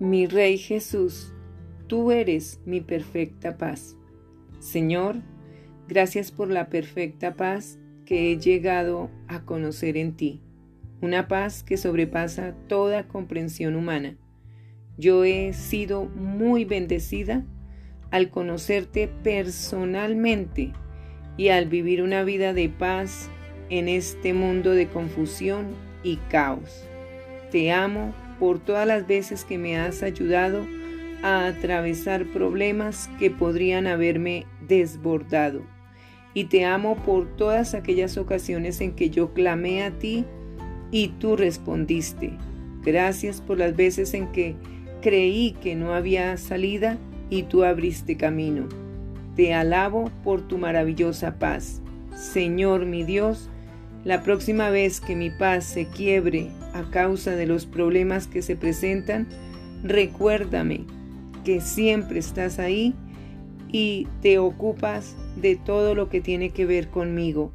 Mi Rey Jesús, tú eres mi perfecta paz. Señor, gracias por la perfecta paz que he llegado a conocer en ti, una paz que sobrepasa toda comprensión humana. Yo he sido muy bendecida al conocerte personalmente y al vivir una vida de paz en este mundo de confusión y caos. Te amo por todas las veces que me has ayudado a atravesar problemas que podrían haberme desbordado. Y te amo por todas aquellas ocasiones en que yo clamé a ti y tú respondiste. Gracias por las veces en que creí que no había salida y tú abriste camino. Te alabo por tu maravillosa paz. Señor mi Dios, la próxima vez que mi paz se quiebre a causa de los problemas que se presentan, recuérdame que siempre estás ahí y te ocupas de todo lo que tiene que ver conmigo.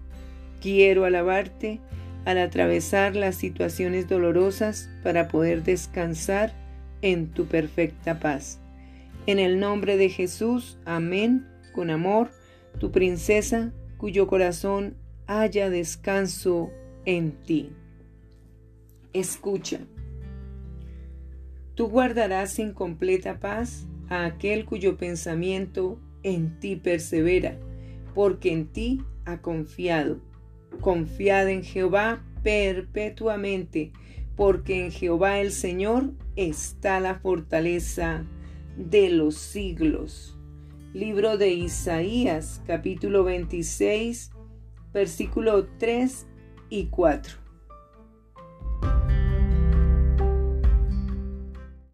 Quiero alabarte al atravesar las situaciones dolorosas para poder descansar en tu perfecta paz. En el nombre de Jesús, amén, con amor, tu princesa, cuyo corazón haya descanso en ti. Escucha. Tú guardarás en completa paz a aquel cuyo pensamiento en ti persevera, porque en ti ha confiado. Confiad en Jehová perpetuamente, porque en Jehová el Señor está la fortaleza de los siglos. Libro de Isaías, capítulo 26, versículo 3 y 4.